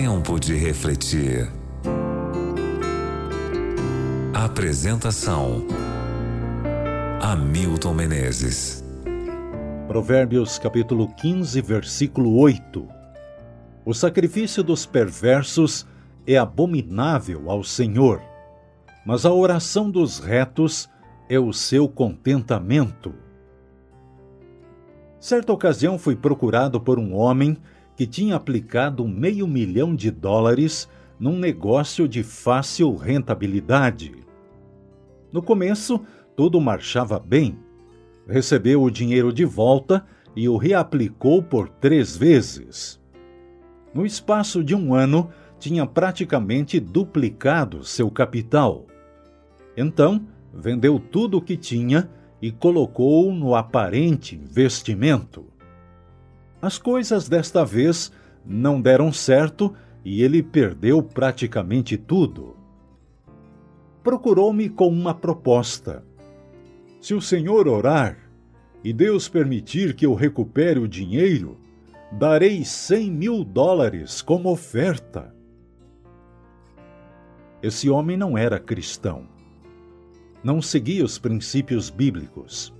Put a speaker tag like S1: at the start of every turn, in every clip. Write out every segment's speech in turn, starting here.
S1: Tempo de refletir. Apresentação: Hamilton Menezes.
S2: Provérbios capítulo 15, versículo 8. O sacrifício dos perversos é abominável ao Senhor, mas a oração dos retos é o seu contentamento. Certa ocasião fui procurado por um homem que tinha aplicado meio milhão de dólares num negócio de fácil rentabilidade. No começo, tudo marchava bem. Recebeu o dinheiro de volta e o reaplicou por três vezes. No espaço de um ano, tinha praticamente duplicado seu capital. Então, vendeu tudo o que tinha e colocou no aparente investimento. As coisas desta vez não deram certo e ele perdeu praticamente tudo. Procurou-me com uma proposta. Se o senhor orar e Deus permitir que eu recupere o dinheiro, darei cem mil dólares como oferta. Esse homem não era cristão. Não seguia os princípios bíblicos.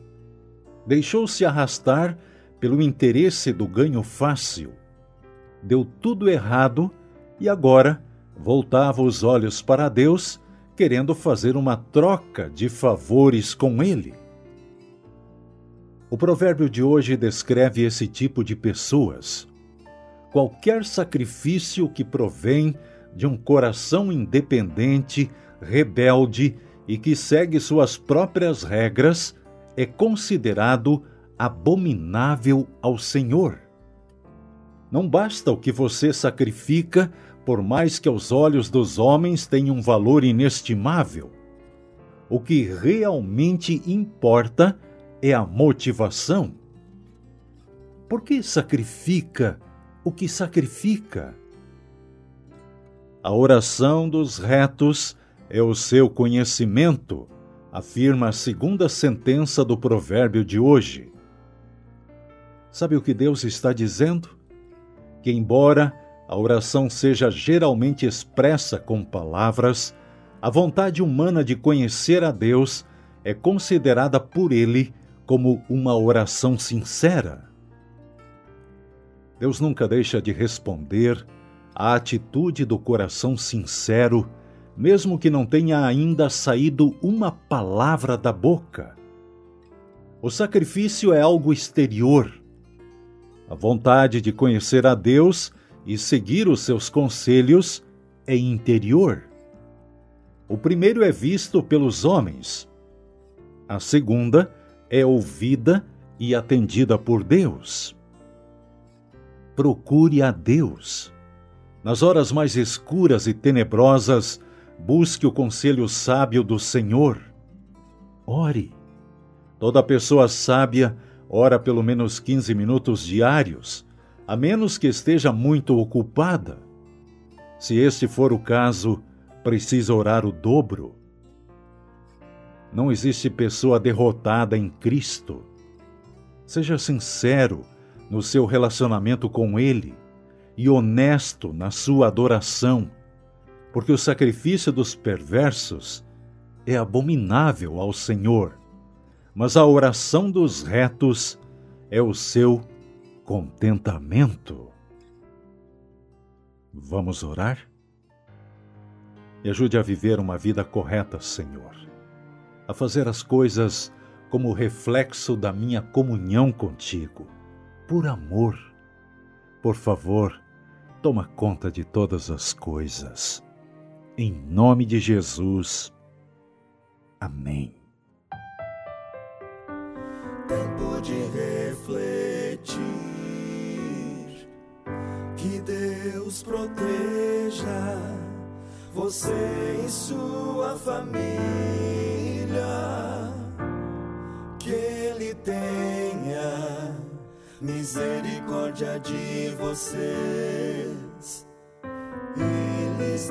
S2: Deixou-se arrastar pelo interesse do ganho fácil. Deu tudo errado e agora voltava os olhos para Deus, querendo fazer uma troca de favores com Ele. O provérbio de hoje descreve esse tipo de pessoas. Qualquer sacrifício que provém de um coração independente, rebelde e que segue suas próprias regras é considerado abominável ao Senhor. Não basta o que você sacrifica, por mais que aos olhos dos homens tenha um valor inestimável. O que realmente importa é a motivação. Por que sacrifica o que sacrifica? A oração dos retos é o seu conhecimento, afirma a segunda sentença do provérbio de hoje. Sabe o que Deus está dizendo? Que, embora a oração seja geralmente expressa com palavras, a vontade humana de conhecer a Deus é considerada por ele como uma oração sincera. Deus nunca deixa de responder à atitude do coração sincero, mesmo que não tenha ainda saído uma palavra da boca. O sacrifício é algo exterior, a vontade de conhecer a Deus e seguir os seus conselhos é interior. O primeiro é visto pelos homens. A segunda é ouvida e atendida por Deus. Procure a Deus. Nas horas mais escuras e tenebrosas, busque o conselho sábio do Senhor. Ore. Toda pessoa sábia ora pelo menos 15 minutos diários, a menos que esteja muito ocupada. Se este for o caso, precisa orar o dobro. Não existe pessoa derrotada em Cristo. Seja sincero no seu relacionamento com Ele e honesto na sua adoração, porque o sacrifício dos perversos é abominável ao Senhor mas a oração dos retos é o seu contentamento. Vamos orar? Me ajude a viver uma vida correta, Senhor, a fazer as coisas como reflexo da minha comunhão contigo, por amor. Por favor, toma conta de todas as coisas. Em nome de Jesus. Amém.
S3: Que Deus proteja você e sua família. Que Ele tenha misericórdia de vocês e lhes